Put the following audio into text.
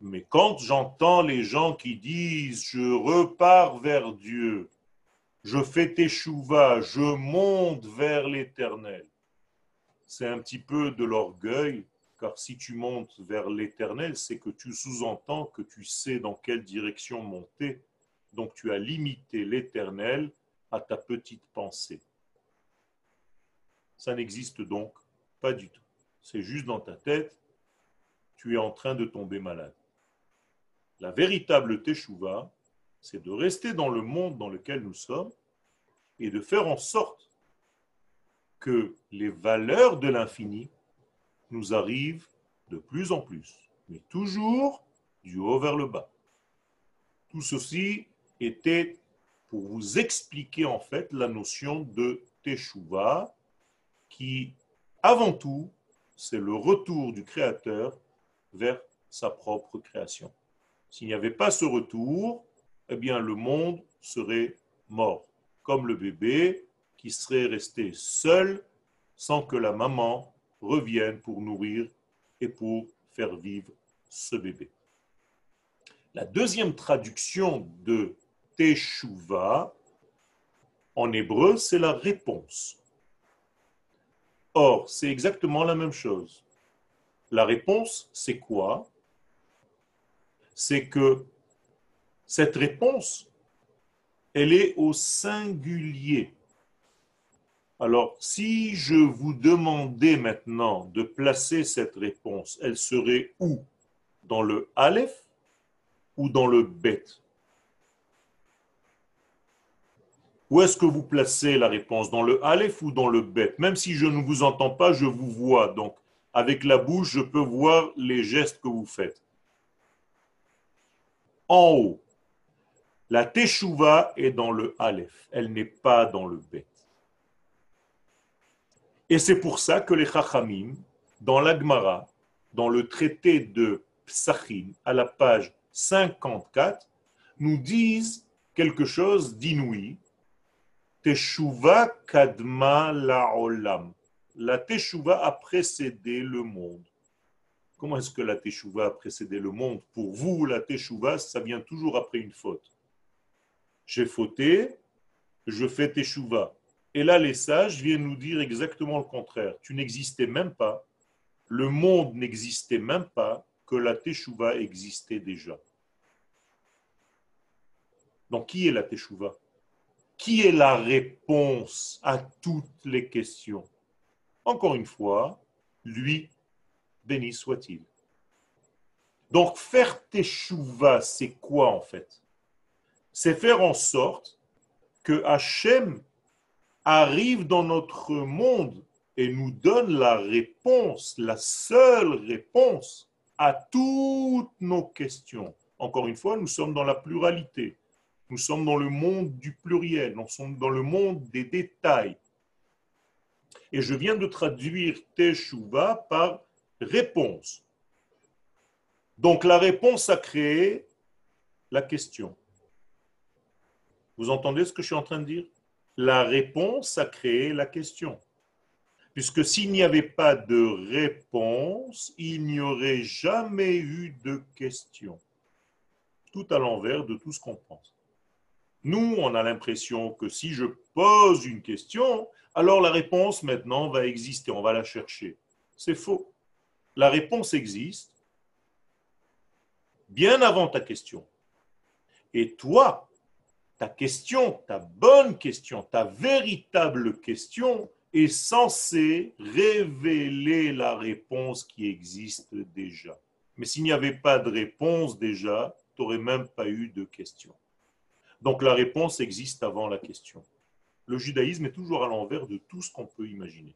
Mais quand j'entends les gens qui disent je repars vers Dieu, je fais teshuva, je monte vers l'éternel, c'est un petit peu de l'orgueil, car si tu montes vers l'éternel, c'est que tu sous-entends que tu sais dans quelle direction monter. Donc tu as limité l'éternel à ta petite pensée. Ça n'existe donc pas du tout. C'est juste dans ta tête, tu es en train de tomber malade. La véritable teshuva, c'est de rester dans le monde dans lequel nous sommes et de faire en sorte que les valeurs de l'infini nous arrivent de plus en plus, mais toujours du haut vers le bas. Tout ceci était pour vous expliquer en fait la notion de Teshuvah, qui avant tout, c'est le retour du Créateur vers sa propre création. S'il n'y avait pas ce retour, eh bien le monde serait mort, comme le bébé qui serait resté seul sans que la maman revienne pour nourrir et pour faire vivre ce bébé. La deuxième traduction de Teshuvah en hébreu, c'est la réponse. Or, c'est exactement la même chose. La réponse, c'est quoi? C'est que cette réponse, elle est au singulier. Alors, si je vous demandais maintenant de placer cette réponse, elle serait où? Dans le Aleph ou dans le Bet? Où est-ce que vous placez la réponse? Dans le Aleph ou dans le Bet? Même si je ne vous entends pas, je vous vois. Donc, avec la bouche, je peux voir les gestes que vous faites. En haut, la Teshuvah est dans le Aleph. Elle n'est pas dans le Bet. Et c'est pour ça que les Chachamim, dans l'Agmara, dans le traité de Psachim, à la page 54, nous disent quelque chose d'inouï. Teshuva kadma la'olam. La teshuva a précédé le monde. Comment est-ce que la teshuva a précédé le monde? Pour vous, la teshuva, ça vient toujours après une faute. J'ai fauté, je fais teshuva. Et là, les sages viennent nous dire exactement le contraire. Tu n'existais même pas, le monde n'existait même pas, que la Teshuvah existait déjà. Donc, qui est la Teshuvah Qui est la réponse à toutes les questions? Encore une fois, lui, béni soit-il. Donc, faire Teshuvah, c'est quoi en fait? C'est faire en sorte que Hachem arrive dans notre monde et nous donne la réponse, la seule réponse à toutes nos questions. Encore une fois, nous sommes dans la pluralité. Nous sommes dans le monde du pluriel. Nous sommes dans le monde des détails. Et je viens de traduire Teshuvah par réponse. Donc la réponse a créé la question. Vous entendez ce que je suis en train de dire? La réponse a créé la question. Puisque s'il n'y avait pas de réponse, il n'y aurait jamais eu de question. Tout à l'envers de tout ce qu'on pense. Nous, on a l'impression que si je pose une question, alors la réponse maintenant va exister, on va la chercher. C'est faux. La réponse existe bien avant ta question. Et toi, ta question, ta bonne question, ta véritable question est censée révéler la réponse qui existe déjà. Mais s'il n'y avait pas de réponse déjà, tu n'aurais même pas eu de question. Donc la réponse existe avant la question. Le judaïsme est toujours à l'envers de tout ce qu'on peut imaginer.